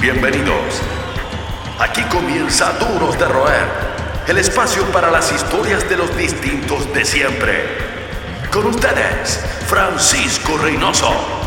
Bienvenidos. Aquí comienza Duros de Roer, el espacio para las historias de los distintos de siempre. Con ustedes, Francisco Reynoso.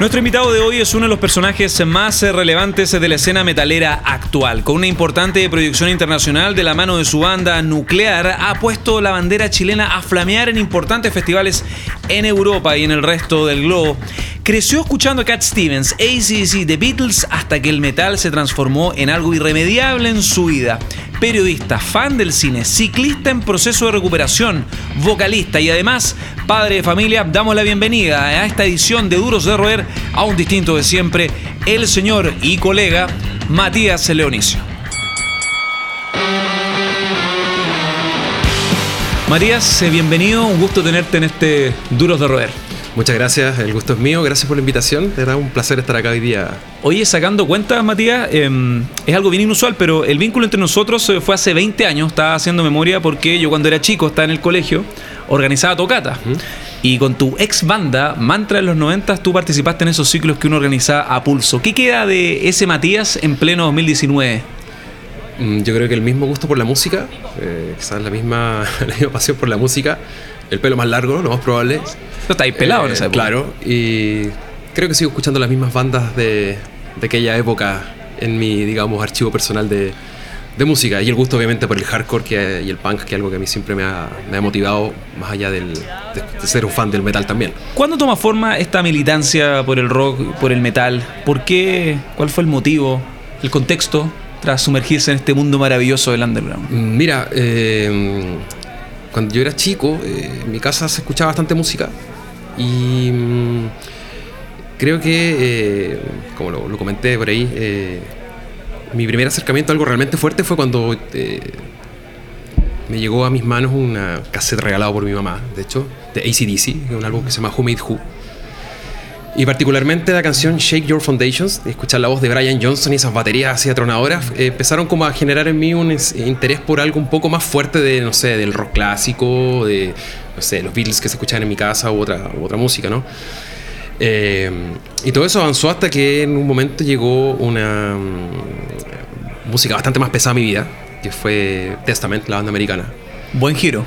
Nuestro invitado de hoy es uno de los personajes más relevantes de la escena metalera actual. Con una importante proyección internacional de la mano de su banda nuclear, ha puesto la bandera chilena a flamear en importantes festivales en Europa y en el resto del globo. Creció escuchando a Cat Stevens, ACC, The Beatles, hasta que el metal se transformó en algo irremediable en su vida. Periodista, fan del cine, ciclista en proceso de recuperación, vocalista y además padre de familia, damos la bienvenida a esta edición de Duros de Roer a un distinto de siempre, el señor y colega Matías Leonicio. Matías, eh, bienvenido, un gusto tenerte en este Duros de Roer. Muchas gracias, el gusto es mío, gracias por la invitación, era un placer estar acá hoy día. Oye, sacando cuentas, Matías, em, es algo bien inusual, pero el vínculo entre nosotros eh, fue hace 20 años, estaba haciendo memoria porque yo cuando era chico, estaba en el colegio, organizaba tocata. Y con tu ex banda, Mantra en los 90, tú participaste en esos ciclos que uno organizaba a pulso. ¿Qué queda de ese Matías en pleno 2019? Mm, yo creo que el mismo gusto por la música, eh, quizás la misma, la misma pasión por la música, el pelo más largo, lo más probable. No estáis pelado en esa Eh, época. Claro, y creo que sigo escuchando las mismas bandas de, de aquella época en mi, digamos, archivo personal de, de música. Y el gusto, obviamente, por el hardcore que, y el punk, que es algo que a mí siempre me ha, me ha motivado, más allá del, de, de ser un fan del metal también. ¿Cuándo toma forma esta militancia por el rock, por el metal? ¿Por qué? ¿Cuál fue el motivo, el contexto tras sumergirse en este mundo maravilloso del underground? Mm, Mira, eh, cuando yo era chico, eh, en mi casa se escuchaba bastante música y mm, creo que, eh, como lo, comenté por ahí, mi primer acercamiento a algo realmente fuerte fue cuando me llegó a mis manos una cassette regalada por mi mamá, de hecho, de ACDC, un álbum que se llama Who Made Who. Y particularmente la canción Shake Your Foundations, escuchar la voz de Brian Johnson y esas baterías así atronadoras, eh, empezaron como a generar en mí un es- interés por algo un poco más fuerte de, no sé, del rock clásico, de, no sé, los Beatles que se escuchaban en mi casa u otra, u otra música, ¿no? Eh, y todo eso avanzó hasta que en un momento llegó una mm, música bastante más pesada a mi vida, que fue Testament, la banda americana. Buen giro.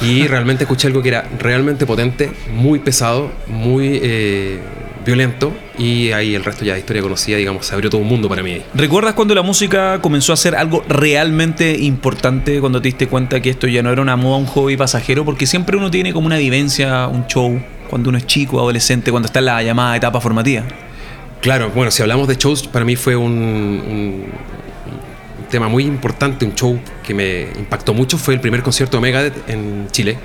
Y realmente escuché algo que era realmente potente, muy pesado, muy eh, violento. Y ahí el resto ya de historia conocida, digamos, se abrió todo un mundo para mí. ¿Recuerdas cuando la música comenzó a ser algo realmente importante cuando te diste cuenta que esto ya no era una moda, un hobby pasajero? Porque siempre uno tiene como una vivencia, un show, cuando uno es chico, adolescente, cuando está en la llamada etapa formativa. Claro, bueno, si hablamos de shows, para mí fue un tema muy importante, un show que me impactó mucho. Fue el primer concierto de Megadeth en Chile,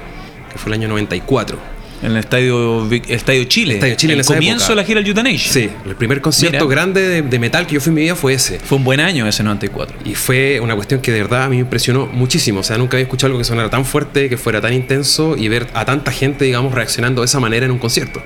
que fue el año 94. En el estadio, estadio Chile. Estadio Chile en el esa comienzo época. de la gira del Euthanasia. Sí, el primer concierto Mira. grande de, de metal que yo fui en mi vida fue ese. Fue un buen año ese 94. Y fue una cuestión que de verdad a mí me impresionó muchísimo. O sea, nunca había escuchado algo que sonara tan fuerte, que fuera tan intenso y ver a tanta gente, digamos, reaccionando de esa manera en un concierto.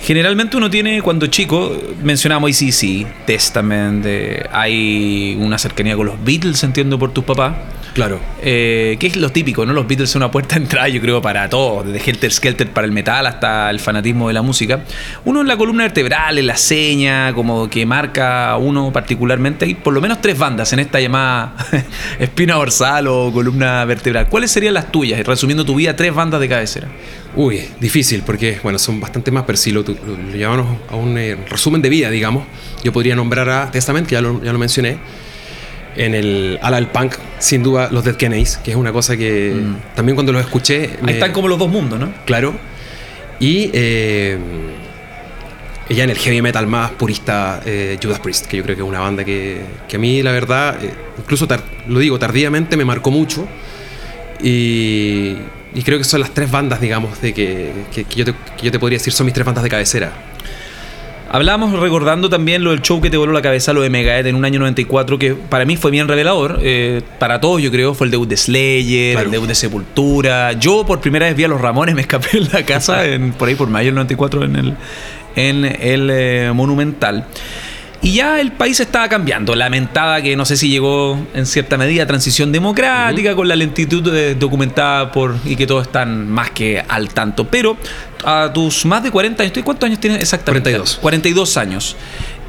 Generalmente uno tiene, cuando chico, mencionamos ACC, Testament, eh, hay una cercanía con los Beatles, entiendo por tus papás. Claro. Eh, que es lo típico, ¿no? Los Beatles son una puerta de entrada, yo creo, para todo, desde Helter Skelter para el metal hasta el fanatismo de la música. Uno en la columna vertebral, en la seña, como que marca a uno particularmente. Hay por lo menos tres bandas en esta llamada espina dorsal o columna vertebral. ¿Cuáles serían las tuyas? Resumiendo tu vida, tres bandas de cabecera. Uy, difícil, porque, bueno, son bastante más, pero si lo, lo, lo llevamos a un eh, resumen de vida, digamos, yo podría nombrar a Testament, que ya lo, ya lo mencioné. En el ala del punk, sin duda, los Dead Kennedys, que es una cosa que también cuando los escuché. Ahí me- están como los dos mundos, ¿no? Claro. Y eh, ya en el heavy metal más purista, eh, Judas Priest, que yo creo que es una banda que, que a mí, la verdad, eh, incluso lo digo tardíamente, me marcó mucho. Y, y creo que son las tres bandas, digamos, de que, que- que yo te, que yo te podría decir son mis tres bandas de cabecera. Hablamos recordando también lo del show que te voló la cabeza, lo de Megadeth en un año 94, que para mí fue bien revelador. eh, para todos, yo creo, fue el debut de Slayer, Claro. el debut de Sepultura. Yo por primera vez vi a los Ramones, me escapé en la casa, en- por ahí por mayo del 94, en el, en el eh, Monumental. Y ya el país estaba cambiando. Lamentada que no sé si llegó en cierta medida transición democrática con la lentitud eh, documentada por y que todos están más que al tanto. Pero a tus más de 40 años, ¿tú ¿cuántos años tienes exactamente? 42. 42 años.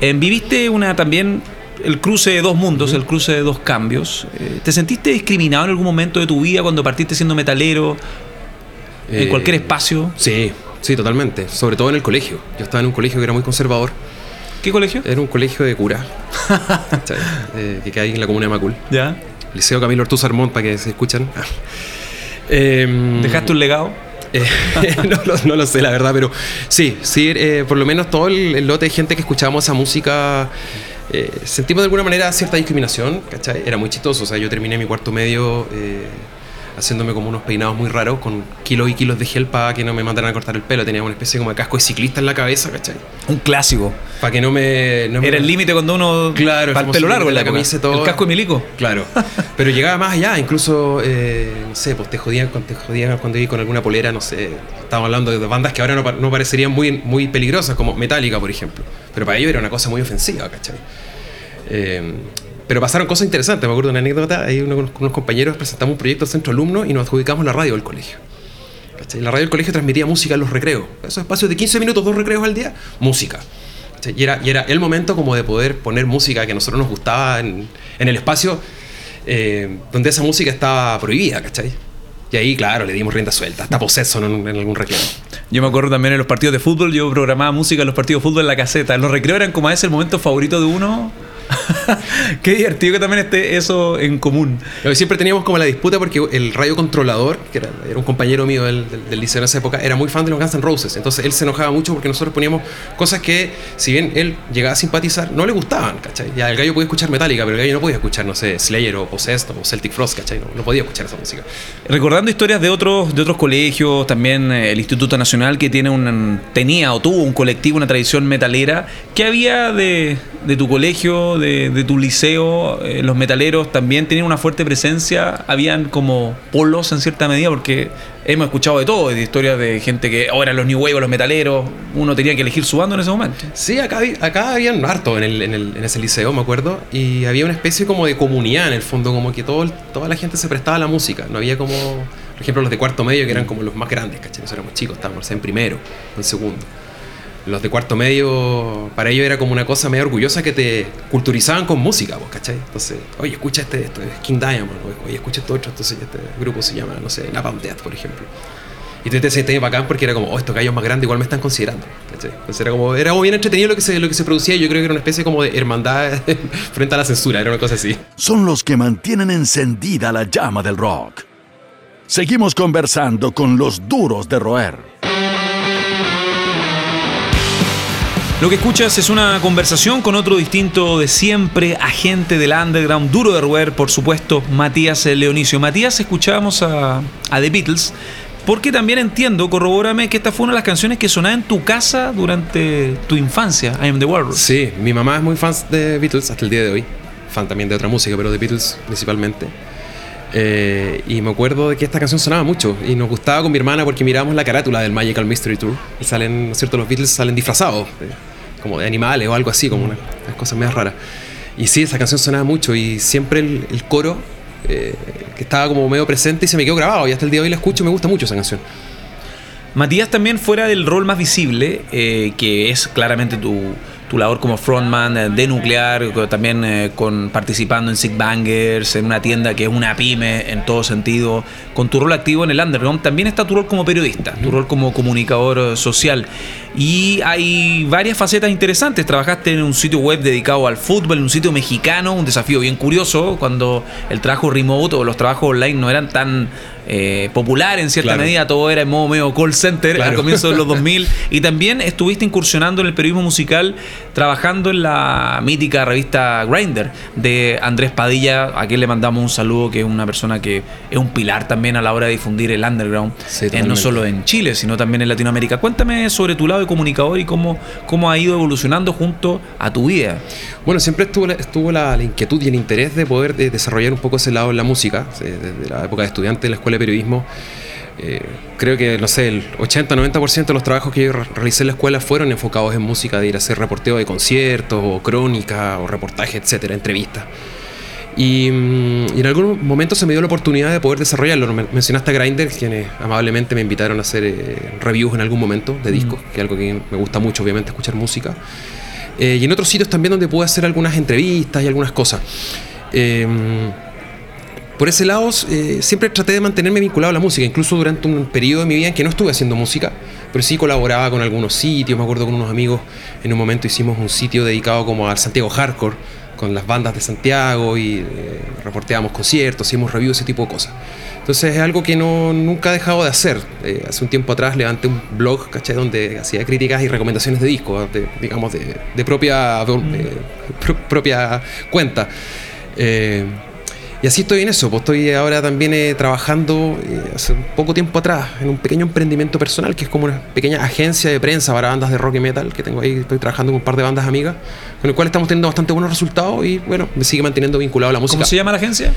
Eh, viviste una también el cruce de dos mundos, el cruce de dos cambios. Eh, ¿Te sentiste discriminado en algún momento de tu vida cuando partiste siendo metalero? en Eh, cualquier espacio. Sí, sí, totalmente. Sobre todo en el colegio. Yo estaba en un colegio que era muy conservador. ¿Qué colegio? Era un colegio de cura. Eh, que cae en la comuna de Macul. Ya. Liceo Camilo Ortuz Armont, para que se escuchan. Em, ¿Dejaste un legado? Eh, no, lo, no lo sé, la verdad, pero sí, sí, eh, por lo menos todo el, el lote de gente que escuchábamos esa música, eh, sentimos de alguna manera cierta discriminación, ¿cachai? Era muy chistoso, o sea, yo terminé mi cuarto medio eh, haciéndome como unos peinados muy raros, con kilos y kilos de gel para que no me mandaran a cortar el pelo, tenía una especie como de casco de ciclista en la cabeza, ¿cachai? Un clásico. Para que no me... no me- Era el límite cuando uno. Claro, para el el pelo largo, en la camisa. todo. El casco de milico. Claro, pero llegaba más allá, incluso, eh, no sé, pues te jodían, cuando- te jodían cuando iba con alguna polera, no sé, estábamos hablando de bandas que ahora no, no parecerían muy, muy peligrosas, como Metallica, por ejemplo, pero para ellos era una cosa muy ofensiva, ¿cachai? Eh, pero pasaron cosas interesantes, me acuerdo de una anécdota, ahí con unos compañeros presentamos un proyecto al centro alumno y nos adjudicamos la radio del colegio. ¿cachai? La radio del colegio transmitía música en los recreos, esos espacios de 15 minutos, dos recreos al día, música. Y era, y era el momento como de poder poner música que a nosotros nos gustaba en, en el espacio eh, donde esa música estaba prohibida, ¿cachai? Y ahí, claro, le dimos rienda suelta, hasta poseso en, en algún recreo. Yo me acuerdo también en los partidos de fútbol, yo programaba música en los partidos de fútbol en la caseta. Los recreos eran como a veces el momento favorito de uno. Qué divertido que también esté eso en común. Siempre teníamos como la disputa porque el radio controlador, que era, era un compañero mío del, del, del liceo en esa época, era muy fan de los Guns N' Roses. Entonces él se enojaba mucho porque nosotros poníamos cosas que, si bien él llegaba a simpatizar, no le gustaban, ¿cachai? Ya el gallo podía escuchar Metallica, pero el gallo no podía escuchar, no sé, Slayer o Possessed o Celtic Frost, ¿cachai? No, no podía escuchar esa música. Recordando historias de otros, de otros colegios, también eh, el Instituto Nacional que tiene un, tenía o tuvo un colectivo, una tradición metalera. ¿Qué había de, de tu colegio, de, de tu liceo? Eh, los metaleros también tenían una fuerte presencia, habían como polos en cierta medida, porque hemos escuchado de todo, de historias de gente que ahora los New Wave, los metaleros, uno tenía que elegir su bando en ese momento. Sí, acá, acá habían harto en, el, en, el- en ese liceo, me acuerdo, y había una especie como de comunidad en el fondo, como que todo, toda la gente se prestaba a la música. No había como, por ejemplo, los de cuarto medio que eran como los más grandes, ¿cachai? Nosotros éramos chicos, estábamos en primero, en segundo. Los de cuarto medio, para ellos era como una cosa medio orgullosa que te culturizaban con música, pues, ¿cachai? Entonces, oye, escucha este, esto es King Diamond, oye, escucha esto otro, entonces este grupo se llama, no sé, Napalm Death, por ejemplo. Y te sentías bacán porque era como, oh, estos gallos más grandes igual me están considerando. ¿cachai? Entonces era como, era como bien entretenido lo que se, lo que se producía. Yo creo que era una especie como de hermandad frente a la censura, era una cosa así. Son los que mantienen encendida la llama del rock. Seguimos conversando con los duros de roer. Lo que escuchas es una conversación con otro distinto de siempre, agente del underground, duro de roer, por supuesto, Matías Leonicio. Matías, escuchábamos a, The Beatles, porque también entiendo, corrobórame, que esta fue una de las canciones que sonaba en tu casa durante tu infancia, I Am The Walrus. Sí, mi mamá es muy fan de Beatles hasta el día de hoy. Fan también de otra música, pero de Beatles principalmente. Eh, y me acuerdo de que esta canción sonaba mucho y nos gustaba con mi hermana porque mirábamos la carátula del Magical Mystery Tour y salen, ¿no es cierto? Los Beatles salen disfrazados, eh, como de animales o algo así, como una- unas cosas más raras. Y sí, esa canción sonaba mucho y siempre el, el coro eh, que estaba como medio presente y se me quedó grabado y hasta el día de hoy la escucho y me gusta mucho esa canción. Matías también fuera del rol más visible, eh, que es claramente tu, tu labor como frontman eh, de Nuclear, también eh, con, participando en Sick Bangers, en una tienda que es una pyme en todo sentido, con tu rol activo en el underground, también está tu rol como periodista, tu rol como comunicador eh, social. Y hay varias facetas interesantes. Trabajaste en un sitio web dedicado al fútbol, en un sitio mexicano, un desafío bien curioso, cuando el trabajo remote o los trabajos online no eran tan eh, popular en cierta Claro. medida, todo era en modo medio call center al Claro. comienzo de los 2000 y también estuviste incursionando en el periodismo musical trabajando en la mítica revista Grinder de Andrés Padilla, a quien le mandamos un saludo que es una persona que es un pilar también a la hora de difundir el underground, Sí, eh, no solo en Chile, sino también en Latinoamérica. Cuéntame sobre tu lado de comunicador y cómo, cómo ha ido evolucionando junto a tu vida. Bueno, siempre estuvo, la, estuvo la, inquietud y el interés de poder de desarrollar un poco ese lado en la música. eh, Desde la época de estudiante de la escuela de periodismo, eh, creo que, no sé, el 80-90% de los trabajos que yo realicé en la escuela fueron enfocados en música, de ir a hacer reporteo de conciertos, o crónica, o reportaje, etcétera, entrevistas. Y, mm, y, en algún momento se me dio la oportunidad de poder desarrollarlo. Mencionaste a Grindr, quienes amablemente me invitaron a hacer eh, reviews en algún momento de discos, que es algo que me gusta mucho, obviamente, escuchar música. Eh, y en otros sitios también donde pude hacer algunas entrevistas y algunas cosas. Eh, por ese lado, eh, siempre traté de mantenerme vinculado a la música, incluso durante un periodo de mi vida en que no estuve haciendo música, pero sí colaboraba con algunos sitios. Me acuerdo con unos amigos, en un momento hicimos un sitio dedicado como al Santiago Hardcore, con las bandas de Santiago y eh, reporteábamos conciertos, hicimos reviews, ese tipo de cosas. Entonces es algo que no, nunca he dejado de hacer. Eh, hace un tiempo atrás levanté un blog, ¿caché? Donde hacía críticas y recomendaciones de discos, digamos, de, propia, mm. propia cuenta. Y así estoy en eso, pues estoy ahora también eh, trabajando eh, hace poco tiempo atrás en un pequeño emprendimiento personal que es como una pequeña agencia de prensa para bandas de rock y metal que tengo ahí, estoy trabajando con un par de bandas amigas, con el cual estamos teniendo bastante buenos resultados y bueno, me sigue manteniendo vinculado a la música. ¿Cómo se llama la agencia?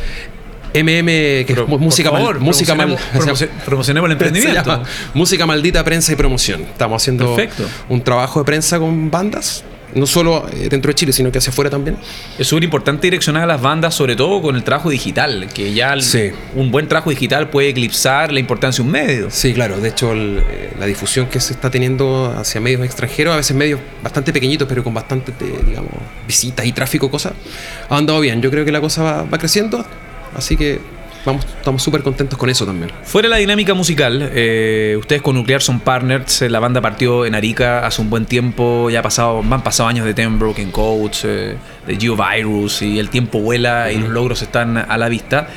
MM, que es música, favor, música mal, promocionemos el emprendimiento. música maldita, prensa y promoción. Estamos haciendo un trabajo de prensa con bandas no solo eh, dentro de Chile, sino que hacia afuera también. Es súper importante direccionar a las bandas, sobre todo con el trabajo digital, que ya un buen trabajo digital puede eclipsar la importancia de un medio. Sí, claro, de hecho eh, la difusión que se está teniendo hacia medios extranjeros, a veces medios bastante pequeñitos, pero con bastante, eh, digamos, visitas y tráfico, cosas, ha andado bien. Yo creo que la cosa va creciendo, así que estamos súper contentos con eso también. Fuera de la dinámica musical, eh, ustedes con Nuclear son partners, eh, la banda partió en Arica hace un buen tiempo, ya ha pasado, han pasado años de Ten Broken Codes, eh, de Geovirus y el tiempo vuela y los logros están a la vista.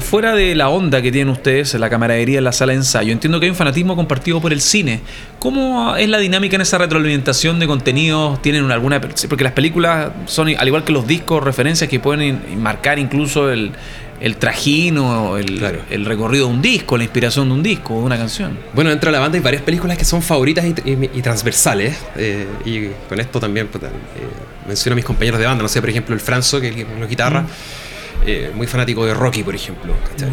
fuera de la onda que tienen ustedes, la camaradería en la sala de ensayo, entiendo que hay un fanatismo compartido por el cine. ¿Cómo es la dinámica en esa retroalimentación de contenidos? ¿Tienen alguna.? Porque las películas son, al igual que los discos, referencias que pueden marcar incluso el, el trajino, el, el, recorrido de un disco, la inspiración de un disco, de una canción. Bueno, dentro de la banda hay varias películas que son favoritas y, transversales. Eh, y con esto también pues, eh, menciono a mis compañeros de banda. No sé, por ejemplo, el Franzo, que es una guitarra, eh, muy fanático de Rocky, por ejemplo. ¿cachai?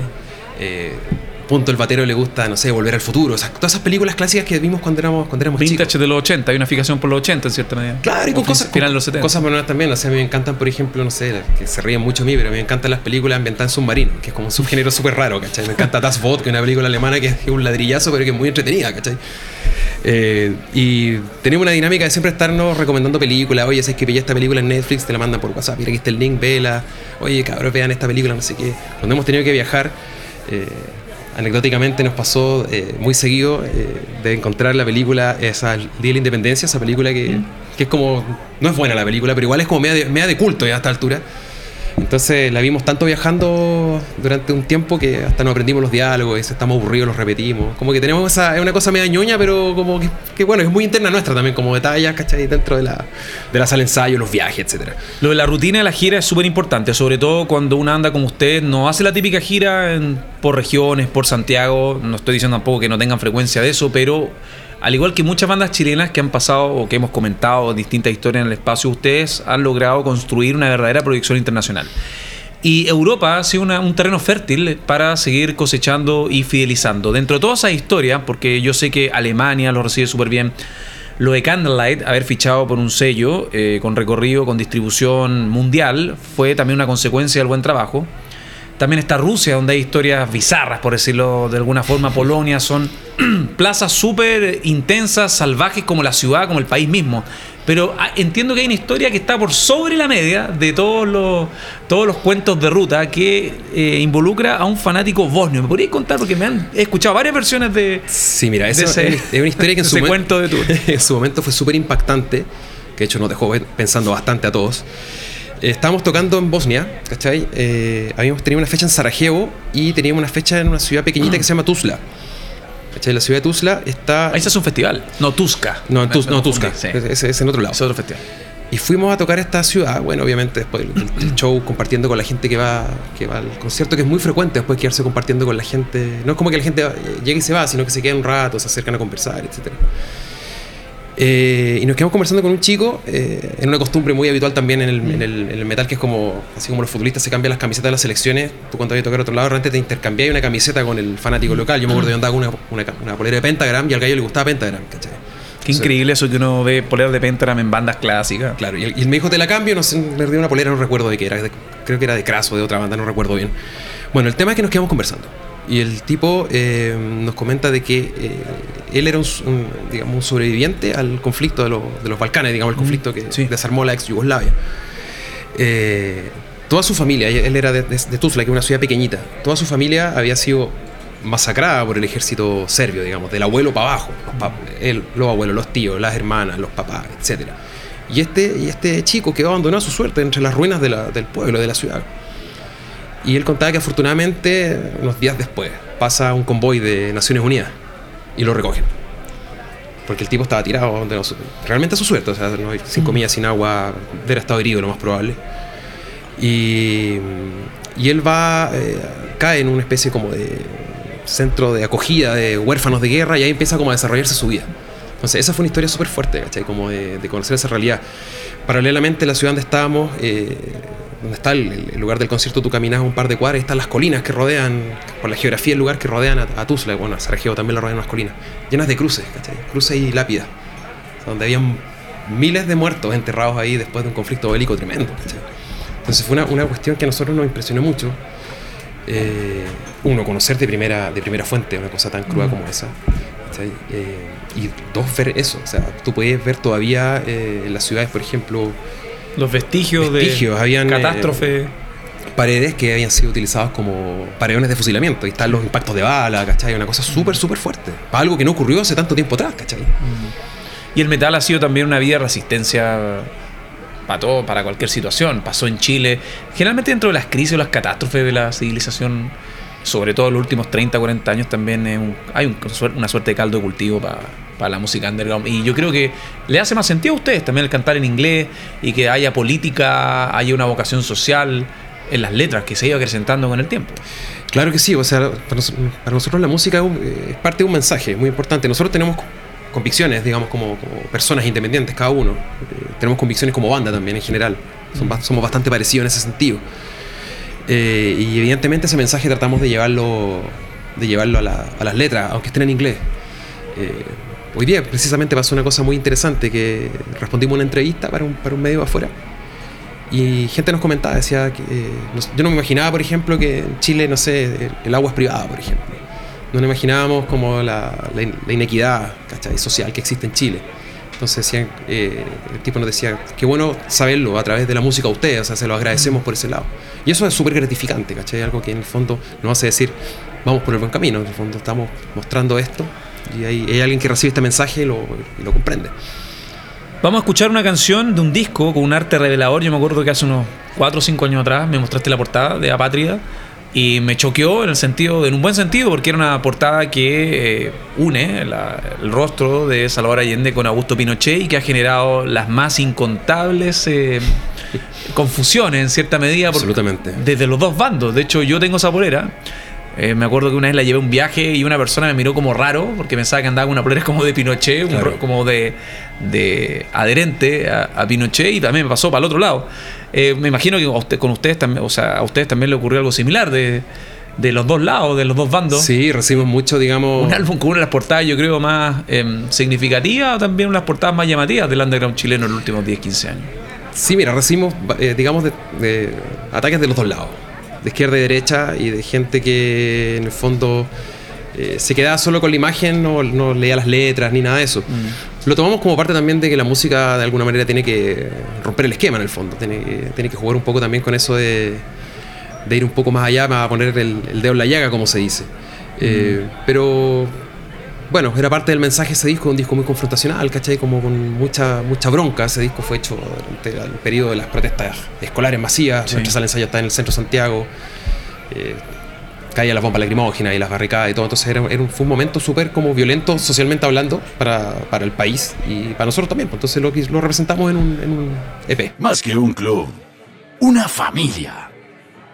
Punto el batero le gusta, no sé, Volver al Futuro. O sea, todas esas películas clásicas que vimos cuando éramos, cuando éramos Vintage de los 80, hay una fijación por los 80 en cierta medida. Claro, y con cosas, final de los 70. cosas buenas también. O sea, a mí me encantan, por ejemplo, no sé, que se ríen mucho a mí, pero a mí me encantan las películas ambientadas en submarino, que es como un subgénero súper raro, ¿cachai? Me encanta Das Boot, que es una película alemana que es un ladrillazo, pero que es muy entretenida, ¿cachai? Eh, y tenemos una dinámica de siempre estarnos recomendando películas. Oye, si es que pillé esta película en Netflix, te la mandan por WhatsApp. Mira, aquí está el link, vela. Oye, cabrón, vean esta película, no sé qué. Cuando hemos tenido que viajar, eh, anecdóticamente nos pasó eh, muy seguido eh, de encontrar la película, esa Día de la Independencia, esa película que, que, es como, no es buena la película, pero igual es como media de, media de culto ya a esta altura. Entonces la vimos tanto viajando durante un tiempo que hasta nos aprendimos los diálogos, estamos aburridos los repetimos. Como que tenemos esa, es una cosa media ñoña, pero como que, bueno, es muy interna nuestra también, como detalles, ¿cachai? Dentro de la, de la sala de ensayo, los viajes, etcétera. Lo de la rutina de la gira es súper importante, sobre todo cuando una anda como usted, no hace la típica gira por regiones, por Santiago, no estoy diciendo tampoco que no tengan frecuencia de eso, pero al igual que muchas bandas chilenas que han pasado o que hemos comentado distintas historias en el espacio, ustedes han logrado construir una verdadera proyección internacional. Y Europa ha sido un terreno fértil para seguir cosechando y fidelizando. Dentro de toda esa historia, porque yo sé que Alemania lo recibe súper bien, lo de Candlelight, haber fichado por un sello eh, con recorrido, con distribución mundial, fue también una consecuencia del buen trabajo. También está Rusia, donde hay historias bizarras, por decirlo de alguna forma. Polonia son plazas súper intensas, salvajes como la ciudad, como el país mismo. Pero ah, entiendo que hay una historia que está por sobre la media de todos los, todos los cuentos de ruta que eh, involucra a un fanático bosnio. ¿Me podrías contar? Porque me han he escuchado varias versiones de. Sí, mira, esa es una historia que en su, de en su momento fue súper impactante, que de hecho nos dejó pensando bastante a todos. Estábamos tocando en Bosnia, ¿cachai? Eh, habíamos tenido una fecha en Sarajevo y teníamos una fecha en una ciudad pequeñita que se llama Tuzla. ¿Cachai? La ciudad de Tuzla está. Ahí se hace un festival. No, Tuzca. No, en no, Tuzca. Es, en otro lado. Es otro festival. Y fuimos a tocar esta ciudad, bueno, obviamente después del, show, compartiendo con la gente que va, que va al concierto, que es muy frecuente después quedarse compartiendo con la gente. No es como que la gente llegue y se va, sino que se queda un rato, se acercan a conversar, etc. Eh, y nos quedamos conversando con un chico, eh, en una costumbre muy habitual también en el, en, el, en el, metal, que es como, así como los futbolistas se cambian las camisetas de las selecciones, tú cuando habías tocar otro lado, realmente te intercambiabas una camiseta con el fanático local. Yo me acuerdo de andaba con una, una, una, polera de Pentagram y al gallo le gustaba Pentagram, ¿cachai? Qué increíble eso que uno ve poleras de Pentagram en bandas clásicas. Claro, y él, y él me dijo, te la cambio, no sé, me dio una polera, no recuerdo de qué era, de, creo que era de Craso, de otra banda, no recuerdo bien. Bueno, el tema es que nos quedamos conversando. Y el tipo eh, nos comenta de que eh, él era un, un, digamos, un sobreviviente al conflicto de, lo, de, los Balcanes, digamos, el conflicto que sí. desarmó la ex Yugoslavia. Eh, toda su familia, él era de, de, de, Tuzla, que es una ciudad pequeñita, toda su familia había sido masacrada por el ejército serbio, digamos, del abuelo para abajo, los, pap él, los abuelos, los tíos, las hermanas, los papás, etc. Y este, y este chico quedó abandonado a su suerte entre las ruinas de la, del pueblo, de la ciudad. Y él contaba que afortunadamente, unos días después, pasa un convoy de Naciones Unidas y lo recogen. Porque el tipo estaba tirado de los, realmente a su suerte, o sea, cinco millas sin agua, hubiera estado herido lo más probable. Y, y él va, eh, cae en una especie como de centro de acogida de huérfanos de guerra y ahí empieza como a desarrollarse su vida. Entonces esa fue una historia súper fuerte, ¿cachai? Como de, de, conocer esa realidad. Paralelamente, la ciudad donde estábamos, eh, donde está el, el, lugar del concierto, tú caminas un par de cuadras y están las colinas que rodean, por la geografía del lugar que rodean a, a Tuzla, bueno, a Sarajevo también lo rodean unas colinas, llenas de cruces, ¿cachai? Cruces y lápidas, donde habían miles de muertos enterrados ahí después de un conflicto bélico tremendo, ¿cachai? Entonces fue una, una cuestión que a nosotros nos impresionó mucho. Eh, uno, conocer de primera, de primera fuente una cosa tan cruda mm. como esa. Eh, y dos, ver eso. O sea, tú puedes ver todavía eh, en las ciudades, por ejemplo, los vestigios, vestigios de habían, catástrofe. Eh, paredes que habían sido utilizadas como paredones de fusilamiento. Y están los impactos de bala, ¿cachai? Una cosa súper, súper fuerte. Para algo que no ocurrió hace tanto tiempo atrás, ¿cachai? Mm. Y el metal ha sido también una vía de resistencia para todo, para cualquier situación. Pasó en Chile, generalmente dentro de las crisis o las catástrofes de la civilización, sobre todo en los últimos 30, 40 años, también un, hay un, una suerte de caldo de cultivo para para la música underground. Y yo creo que le hace más sentido a ustedes también el cantar en inglés y que haya política, haya una vocación social en las letras que se iba acrecentando con el tiempo. Claro que sí, o sea, para, para nosotros la música es parte de un mensaje muy importante. Nosotros tenemos convicciones, digamos, como, como personas independientes, cada uno. Eh, tenemos convicciones como banda también en general. Son, somos bastante parecidos en ese sentido. Eh, y evidentemente ese mensaje tratamos de llevarlo, de llevarlo a, la, a las letras, aunque estén en inglés. Eh, hoy día precisamente pasó una cosa muy interesante, que respondimos una entrevista para un, para un medio afuera. Y gente nos comentaba, decía que eh, yo no me imaginaba, por ejemplo, que en Chile, no sé, el, el agua es privada, por ejemplo no nos imaginábamos como la, la, la inequidad ¿cachai? social que existe en Chile. Entonces decían, eh, el tipo nos decía, qué bueno saberlo a través de la música a ustedes, o sea, se lo agradecemos por ese lado. Y eso es súper gratificante, ¿cachai? Algo que en el fondo nos hace decir, vamos por el buen camino, en el fondo estamos mostrando esto y hay, hay alguien que recibe este mensaje y lo, y lo, comprende. Vamos a escuchar una canción de un disco con un arte revelador, yo me acuerdo que hace unos 4 o 5 años atrás me mostraste la portada de Apátrida y me choqueó en el sentido, en un buen sentido, porque era una portada que eh, une la, el rostro de Salvador Allende con Augusto Pinochet y que ha generado las más incontables eh, confusiones en cierta medida. Absolutamente. Desde los dos bandos. De hecho, yo tengo esa polera. Eh, me acuerdo que una vez la llevé a un viaje y una persona me miró como raro porque pensaba que andaba con una polera como de Pinochet, claro. un, como de, de adherente a, a, Pinochet y también me pasó para el otro lado. Eh, me imagino que usted, con ustedes también, o sea, a ustedes también le ocurrió algo similar de, de los dos lados, de los dos bandos. Sí, recibimos mucho, digamos. Un álbum con una de las portadas, yo creo, más eh, significativas o también unas portadas más llamativas del underground chileno en los últimos 10, 15 años. Sí, mira, recibimos, eh, digamos, de, de ataques de los dos lados de izquierda y derecha y de gente que en el fondo eh, se quedaba solo con la imagen, no, no, leía las letras ni nada de eso. Mm. Lo tomamos como parte también de que la música de alguna manera tiene que romper el esquema en el fondo, tiene que, tiene que jugar un poco también con eso de, de ir un poco más allá, para poner el, el, dedo en la llaga, como se dice. Mm. Eh, pero bueno, era parte del mensaje ese disco, un disco muy confrontacional, ¿cachai? Como con mucha, mucha bronca. Ese disco fue hecho durante el periodo de las protestas escolares masivas. Sí. Nuestra sala de ensayo está en el centro de Santiago. Eh, caía la bomba lacrimógena y las barricadas y todo. Entonces era, era un, fue un momento súper como violento socialmente hablando para, para, el país y para nosotros también. Pues. Entonces lo, lo representamos en un, en un EP. Más que un club, una familia.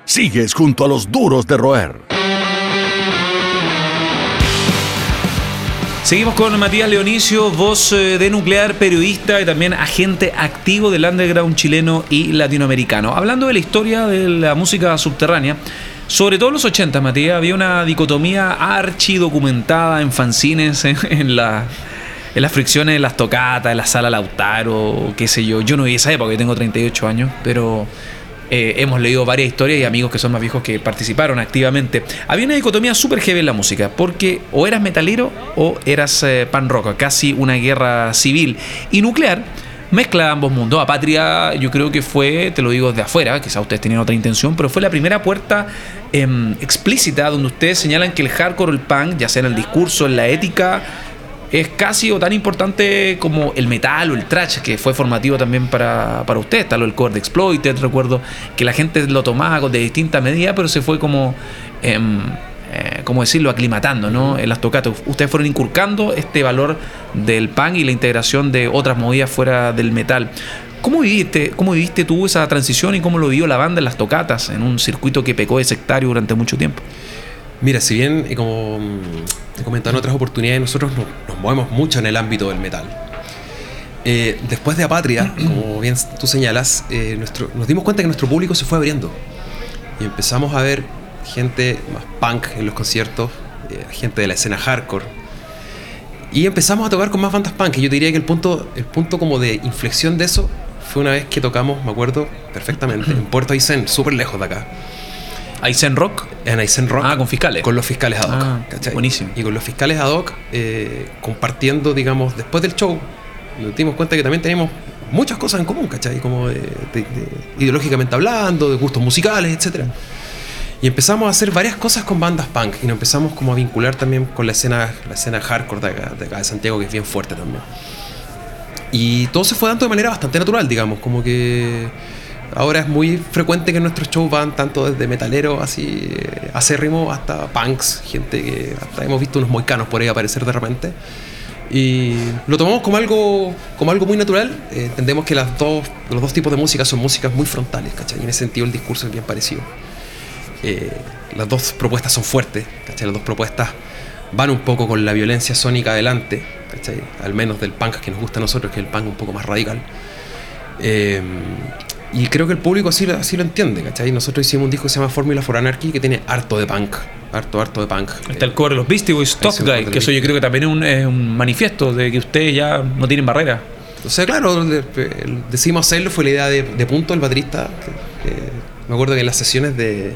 Sigues junto a los duros de roer. Seguimos con Matías Leonicio, voz eh, de nuclear, periodista y también agente activo del underground chileno y latinoamericano. Hablando de la historia de la música subterránea, sobre todo en los 80, Matías, había una dicotomía archidocumentada en fanzines, en, en en las fricciones, en las tocatas, en la sala Lautaro, qué sé yo. Yo no vi esa época, yo tengo 38 años, pero eh, hemos leído varias historias y amigos que son más viejos que participaron activamente. Había una dicotomía súper heavy en la música, porque o eras metalero o eras eh, pan rock, casi una guerra civil. Y nuclear mezcla ambos mundos. A Patria yo creo que fue, te lo digo desde afuera, quizá ustedes tenían otra intención, pero fue la primera puerta em, explícita donde ustedes señalan que el hardcore o el punk, ya sea en el discurso, en la ética, es casi o tan importante como el metal o el trash, que fue formativo también para, para usted. Está lo del core de Exploited, recuerdo que la gente lo tomaba de distintas medidas, pero se fue como, eh, ¿cómo decirlo?, aclimatando ¿no? en las tocatas. Ustedes fueron inculcando este valor del punk y la integración de otras movidas fuera del metal. ¿Cómo viviste, ¿Cómo viviste tú esa transición y cómo lo vivió la banda en las tocatas, en un circuito que pecó de sectario durante mucho tiempo? Mira, si bien, como mm, he comentado en otras oportunidades, nosotros nos, movemos mucho en el ámbito del metal. Eh, después de Apatria, como bien tú señalas, eh, nuestro, nos dimos cuenta que nuestro público se fue abriendo. Y empezamos a ver gente más punk en los conciertos, eh, gente de la escena hardcore. Y empezamos a tocar con más bandas punk. Y yo diría que el punto, el punto como de inflexión de eso fue una vez que tocamos, me acuerdo perfectamente, en Puerto Aysén, súper lejos de acá. Aizen Rock. En Aizen Rock. Ah, con fiscales. Con los fiscales ad hoc. Ah, buenísimo. Y con los fiscales ad hoc, eh, compartiendo, digamos, después del show, nos dimos cuenta que también teníamos muchas cosas en común, ¿cachai? Como ideológicamente hablando, de gustos musicales, etc. Y empezamos a hacer varias cosas con bandas punk y nos empezamos como a vincular también con la escena, la escena hardcore de acá, de acá de Santiago, que es bien fuerte también. Y todo se fue dando de manera bastante natural, digamos, como que Ahora es muy frecuente que nuestros shows van tanto desde metaleros así eh, acérrimo hasta punks, gente que hasta hemos visto unos moicanos por ahí aparecer de repente. Y lo tomamos como algo, como algo muy natural. Eh, entendemos que las dos, los dos tipos de música son músicas muy frontales, ¿cachai? Y en ese sentido el discurso es bien parecido. Eh, las dos propuestas son fuertes, ¿cachai? Las dos propuestas van un poco con la violencia sónica adelante, ¿cachai? Al menos del punk que nos gusta a nosotros, que es el punk un poco más radical. Eh, y creo que el público así, así lo entiende, ¿cachai? Nosotros hicimos un disco que se llama Formula for Anarchy que tiene harto de punk. Harto, harto de punk. Está el cover de los Beastie Boys, Top Guy, que eso yo creo que también es un, es un manifiesto de que ustedes ya no tienen barrera. O sea, claro, decidimos hacerlo, fue la idea de, Punto, el baterista. me acuerdo que en las sesiones de,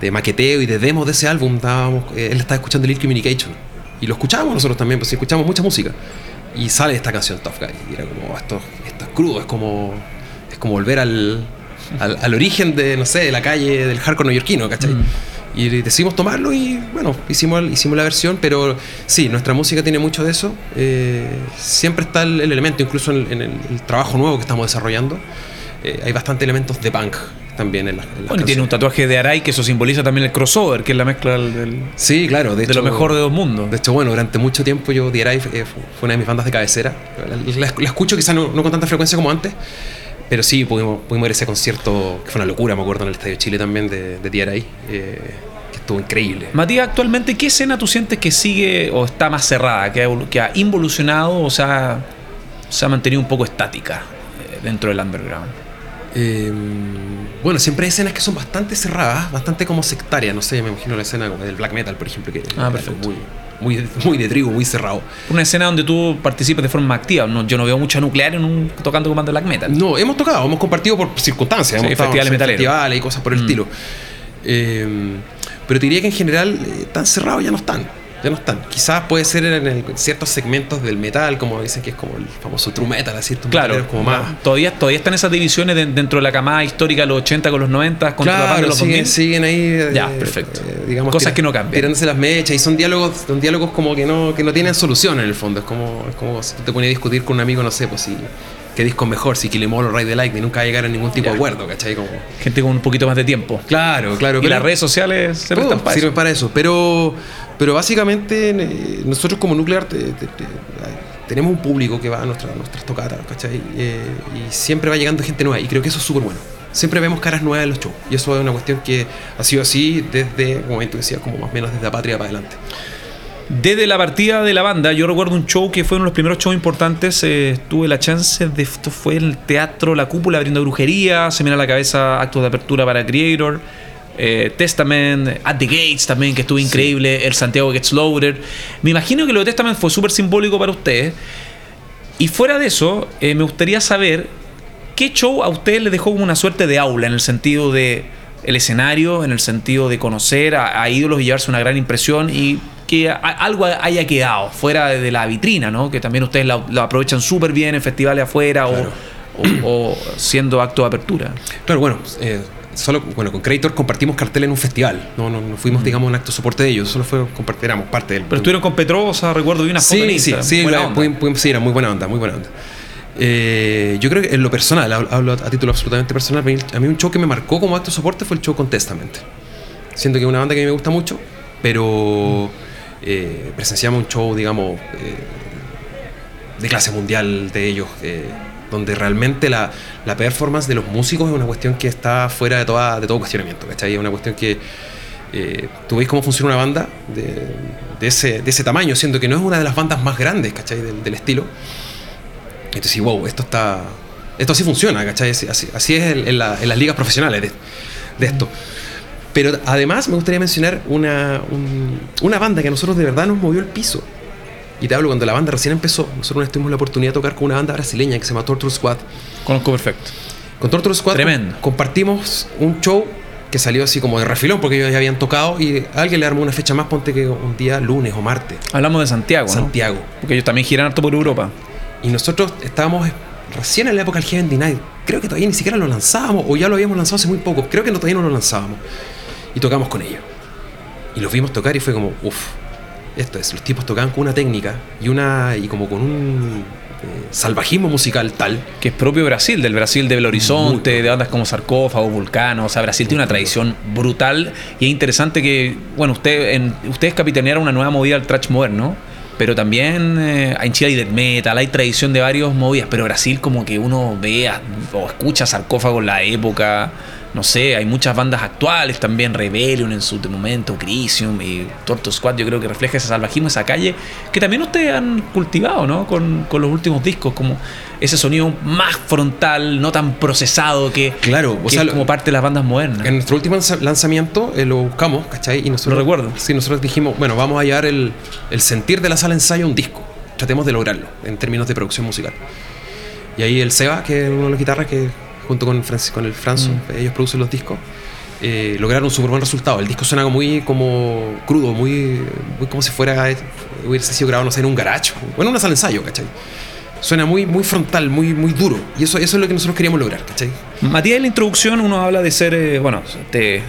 de maqueteo y de demos de ese álbum, estábamos, eh, él estaba escuchando Lil Communication. Y lo escuchábamos nosotros también, pues escuchamos mucha música. Y sale esta canción, Tough Guy. Y era como, esto, esto es crudo, es como como volver al, al, origen de, no sé, de la calle del hardcore neoyorquino, ¿cachai? Mm. Y decidimos tomarlo y bueno, hicimos, hicimos la versión, pero sí, nuestra música tiene mucho de eso. Eh, siempre está el, elemento, incluso en, el, trabajo nuevo que estamos desarrollando, eh, hay bastante elementos de punk también en la, Bueno, y tiene un tatuaje de Arai que eso simboliza también el crossover, que es la mezcla del, sí, claro, de, lo mejor de dos mundos. De hecho, bueno, durante mucho tiempo yo, The Arai fue una de mis bandas de cabecera. La, escucho quizás no, no, con tanta frecuencia como antes, pero sí, pudimos, pudimos ver ese concierto, que fue una locura, me acuerdo, en el Estadio Chile también, de, de eh, que estuvo increíble. Matías, actualmente, ¿qué escena tú sientes que sigue o está más cerrada, que ha, que ha involucionado o sea, se ha mantenido un poco estática eh, dentro del underground? Eh, bueno, siempre hay escenas que son bastante cerradas, bastante como sectarias, no sé, me imagino la escena del black metal, por ejemplo, que ah, perfecto. muy muy, muy de trigo, muy cerrado. Una escena donde tú participas de forma activa. No, yo no veo mucha nuclear en un, tocando con banda black metal. No, hemos tocado, hemos compartido por circunstancias. hemos festivales metaleros. Festivales y cosas por el mm. estilo. Eh, pero te diría que en general eh, tan cerrados ya no están ya no están. Quizás puede ser en, ciertos segmentos del metal, como dicen que es como el famoso true metal, así Claro, como más. Todavía, todavía están esas divisiones dentro de la camada histórica, los 80 con los 90, contra claro, la los siguen, siguen ahí. Eh, ya, perfecto. Eh, digamos, Cosas que no cambian. Tirándose las mechas y son diálogos, son diálogos como que no, que no tienen solución en el fondo. Es como, es como si te pones a discutir con un amigo, no sé, pues si qué disco mejor, si Kilemol o Ride the Lightning, nunca va a llegar a ningún tipo de acuerdo, ¿cachai? Como... Gente con un poquito más de tiempo. Claro, claro. Y las redes sociales se prestan para sirven para eso. Pero, pero básicamente eh, nosotros como Nuclear tenemos un público que va a nuestras tocatas, ¿cachai? Eh, y siempre va llegando gente nueva y creo que eso es súper bueno. Siempre vemos caras nuevas en los shows y eso es una cuestión que ha sido así desde, como tú decías, como más o menos desde la patria para adelante. Desde la partida de la banda, yo recuerdo un show que fue uno de los primeros shows importantes. eh, tuve la chance de. Esto fue el teatro La Cúpula abriendo brujería. Se me viene a la cabeza actos de apertura para Creator. eh, Testament, At the Gates también, que estuvo increíble. El Santiago Gets Loaded. Me imagino que lo de Testament fue súper simbólico para ustedes. Y fuera de eso, eh, me gustaría saber qué show a ustedes les dejó como una suerte de aula en el sentido de el escenario, en el sentido de conocer a, a ídolos y llevarse una gran impresión y que a- algo haya quedado fuera de, la vitrina, ¿no? Que también ustedes lo, aprovechan súper bien en festivales afuera o- o, o siendo acto de apertura. Claro, bueno, eh, solo, bueno, con Creator compartimos cartel en un festival. No, no, no fuimos, digamos, un acto de soporte de ellos, solo fue compartir, éramos parte del. Pero estuvieron con Petrosa, recuerdo, vi una foto en Sí, sí, sí, sí, era muy buena onda, muy buena onda. Eh, yo creo que en lo personal, hablo, a título absolutamente personal, a mí- un show que me marcó como acto soporte fue el show con Testament. Siento que es una banda que a mí me gusta mucho, pero eh, presenciamos un show, digamos, eh, de clase mundial de ellos, eh, donde realmente la, la performance de los músicos es una cuestión que está fuera de, toda, de todo cuestionamiento, ¿cachai? Es una cuestión que eh, tú veis cómo funciona una banda de, de ese, de ese tamaño, siendo que no es una de las bandas más grandes, ¿cachai? Del, del estilo. Entonces, wow, esto está. Esto así funciona, ¿cachai? Así, así- es en, en la- en las ligas profesionales de, de esto. Pero además me gustaría mencionar una, un- una banda que a nosotros de verdad nos movió el piso. Y te hablo cuando la banda recién empezó. Nosotros tuvimos la oportunidad de tocar con una banda brasileña que se llama Torture Squad. Conozco perfecto. Con Torture Squad Tremendo. com- compartimos un show que salió así como de refilón porque ellos ya habían tocado y alguien le armó una fecha más, ponte que un día lunes o martes. Hablamos de Santiago, ¿no? Santiago. Porque ellos también giran harto por Europa. Y nosotros estábamos recién en la época del Heaven Denied. Creo que todavía ni siquiera lo lanzábamos, o ya lo habíamos lanzado hace muy poco. Creo que no, todavía no lo lanzábamos. Y tocamos con ellos. Y los vimos tocar y fue como, uff, esto es. Los tipos tocaban con una técnica y una y como con un eh, salvajismo musical tal. que es propio Brasil, del Brasil de Belo Horizonte, de bandas como Sarcófago, Vulcano. O sea, Brasil tiene una tradición brutal y es interesante que, bueno, usted, en, ustedes capitanearon una nueva movida al trash moderno, pero también eh, en Chile hay death metal, hay tradición de varios movidas, pero Brasil como que uno ve a- o escucha Sarcófago en la época. No sé, hay muchas bandas actuales también, Rebellion en su momento, Crisium y Torto Squad, yo creo que refleja ese salvajismo, esa calle, que también ustedes han cultivado, ¿no? Con, con los últimos discos, como ese sonido más frontal, no tan procesado, que, Claro, o que sea, es como parte de las bandas modernas. En nuestro último lanza- lanzamiento eh, lo buscamos, ¿cachai? Y nosotros, Lo recuerdo. Sí, nosotros dijimos, bueno, vamos a llevar el, el sentir de la sala de ensayo a un disco. Tratemos de lograrlo en términos de producción musical. Y ahí el Seba, que es uno de los guitarras que junto con, Francis- con el Franzo, Mm. ellos producen los discos, eh, lograron un súper buen resultado. El disco suena muy como crudo, muy, muy como si fuera hubiese sido grabado, no sé, en un garage. Bueno, en una sala de ensayo, ¿cachai? Suena muy, muy frontal, muy, muy duro. Y eso, eso es lo que nosotros queríamos lograr, ¿cachai? Matías, en la introducción uno habla de ser, eh, bueno, te,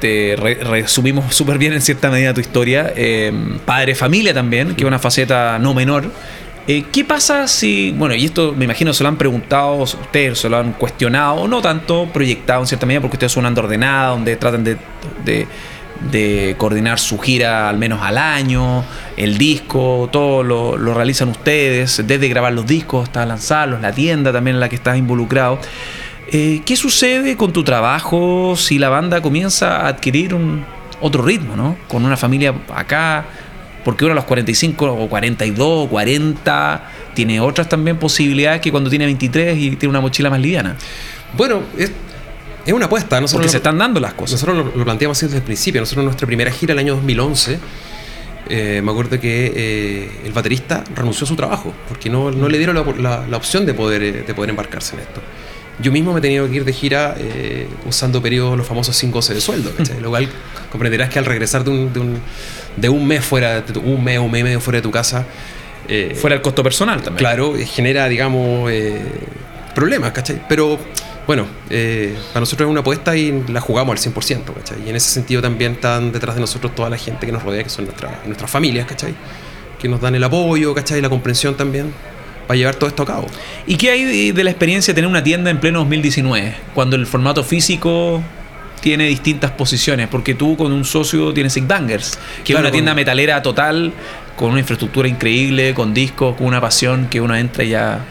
te re- resumimos súper bien en cierta medida tu historia, eh, padre familia también, que es una faceta no menor. Eh, ¿Qué pasa si, bueno, y esto me imagino se lo han preguntado, ustedes se lo han cuestionado, no tanto proyectado en cierta medida, porque ustedes son una ordenada, donde tratan de, coordinar su gira al menos al año, el disco, todo lo, lo realizan ustedes, desde grabar los discos hasta lanzarlos, la tienda también en la que estás involucrado. Eh, ¿Qué sucede con tu trabajo si la banda comienza a adquirir otro ritmo, ¿no? Con una familia acá, porque uno a los 45 o 42 o 40 tiene otras también posibilidades que cuando tiene 23 y tiene una mochila más liviana. Bueno, es, es una apuesta. Nosotros Porque lo- se están dando las cosas. Nosotros lo, lo planteamos así desde el principio. Nosotros en nuestra primera gira el año 2011, eh, me acuerdo que eh, el baterista renunció a su trabajo porque no, no le dieron la, la- la opción de poder, eh, de poder embarcarse en esto. Yo mismo me he tenido que ir de gira eh, usando periodos, los famosos 5 de sueldo, ¿cachai? Lo cual comprenderás que al regresar de un, de un, de un mes fuera, de tu- un mes o un mes y medio fuera de tu casa, eh, Fuera el costo personal también. Claro, eh, genera, digamos, eh, problemas, ¿cachai? Pero bueno, para nosotros es una apuesta y la jugamos al 100%, ¿cachai? Y en ese sentido también están detrás de nosotros toda la gente que nos rodea, que son nuestra- nuestras familias, ¿cachai? Que nos dan el apoyo, ¿cachai? La comprensión también para llevar todo esto a cabo. ¿Y qué hay de- la experiencia de tener una tienda en pleno 2019? Cuando el formato físico tiene distintas posiciones, porque tú con un socio tienes Sick Bangers, que es una tienda con- metalera total, con una infraestructura increíble, con discos, con una pasión que uno entra y ya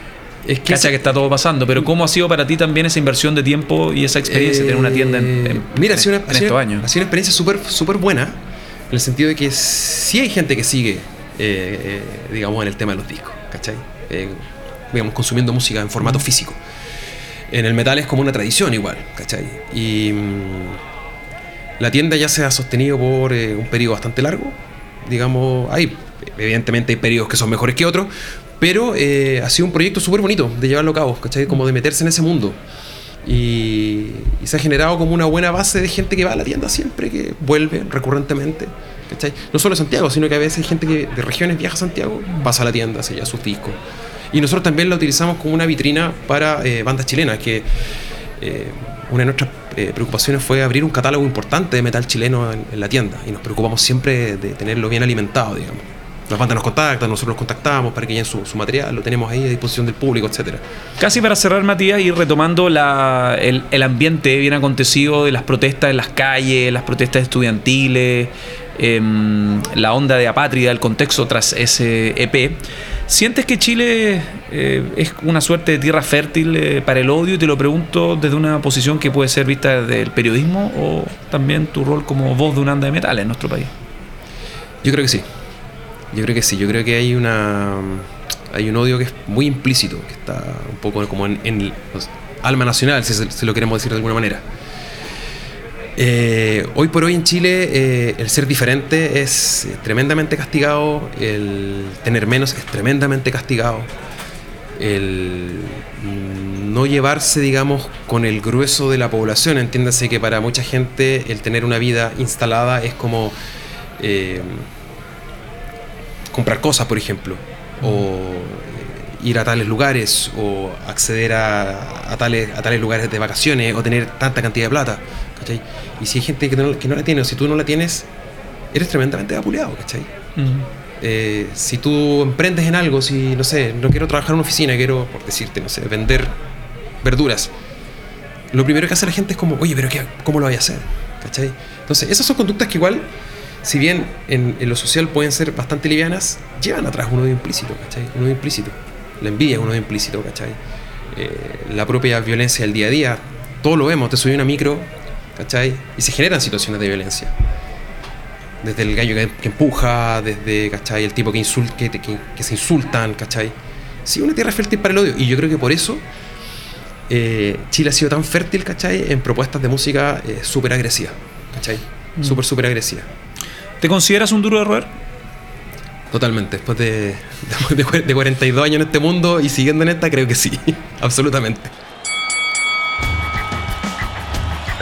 Es cacha ese- que está todo pasando. Pero ¿cómo ha sido para ti también esa inversión de tiempo y esa experiencia de tener una tienda en, en- Eh, Mira, ha en- sido una, en ha sido- estos años? ha sido una experiencia súper súper buena, en el sentido de que sí hay gente que sigue eh, digamos, en el tema de los discos, ¿cachai? Digamos, consumiendo música en formato físico. En el metal es como una tradición igual, ¿cachai? Y mm, la tienda ya se ha sostenido por un periodo bastante largo, digamos, hay, evidentemente hay periodos que son mejores que otros, pero ha sido un proyecto súper bonito de llevarlo a cabo, ¿cachai? Como de meterse en ese mundo. Y, se ha generado como una buena base de gente que va a la tienda siempre, que vuelve recurrentemente. No solo Santiago, sino que a veces hay gente que de regiones viaja a Santiago, pasa a la tienda, ya sus discos. Y nosotros también la utilizamos como una vitrina para eh, bandas chilenas, que eh, una de nuestras eh, preocupaciones fue abrir un catálogo importante de metal chileno en, la tienda. Y nos preocupamos siempre de tenerlo bien alimentado, digamos las bandas nos contactan, nosotros los contactamos para que llenen su, material, lo tenemos ahí a disposición del público, etcétera. Casi para cerrar, Matías, y retomando el, ambiente bien acontecido de las protestas en las calles, las protestas estudiantiles, em, la onda de apátrida, el contexto tras ese EP. ¿Sientes que Chile eh, es una suerte de tierra fértil eh, para el odio? Y te lo pregunto desde una posición que puede ser vista desde el periodismo o también tu rol como voz de una anda de metal en nuestro país. Yo creo que sí. Yo creo que sí, yo creo que hay una hay un odio que es muy implícito, que está un poco como en, el alma nacional, si, lo queremos decir de alguna manera. Eh, hoy por hoy en Chile eh, el ser diferente es tremendamente castigado, el tener menos es tremendamente castigado, el no llevarse, digamos, con el grueso de la población, entiéndase que para mucha gente el tener una vida instalada es como... Eh, comprar cosas, por ejemplo, o ir a tales lugares, o acceder a, tales, a tales lugares de vacaciones, o tener tanta cantidad de plata. ¿Cachai? Y si hay gente que no, que no la tiene, o si tú no la tienes, eres tremendamente vapuleado, ¿cachai? Eh, si tú emprendes en algo, si, no sé, no quiero trabajar en una oficina, quiero, por decirte, no sé, vender verduras, lo primero que hace la gente es como, oye, pero qué, ¿cómo lo voy a hacer? ¿Cachai? Entonces, esas son conductas que igual si bien en, lo social pueden ser bastante livianas, llevan atrás un odio implícito, ¿cachai? Un odio implícito. La envidia es un odio implícito, ¿cachai? Eh, la propia violencia del día a día, todo lo vemos, te subí una micro, ¿cachai? Y se generan situaciones de violencia. Desde el gallo que, empuja, desde, ¿cachai? El tipo que, que, se insultan, ¿cachai? Sí, una tierra fértil para el odio. Y yo creo que por eso eh, Chile ha sido tan fértil, ¿cachai? En propuestas de música eh, súper agresiva, ¿cachai? Mm. Súper, súper agresiva. ¿Te consideras un duro de roer? Totalmente. Después de, de, 42 años en este mundo y siguiendo en esta, creo que sí. Absolutamente.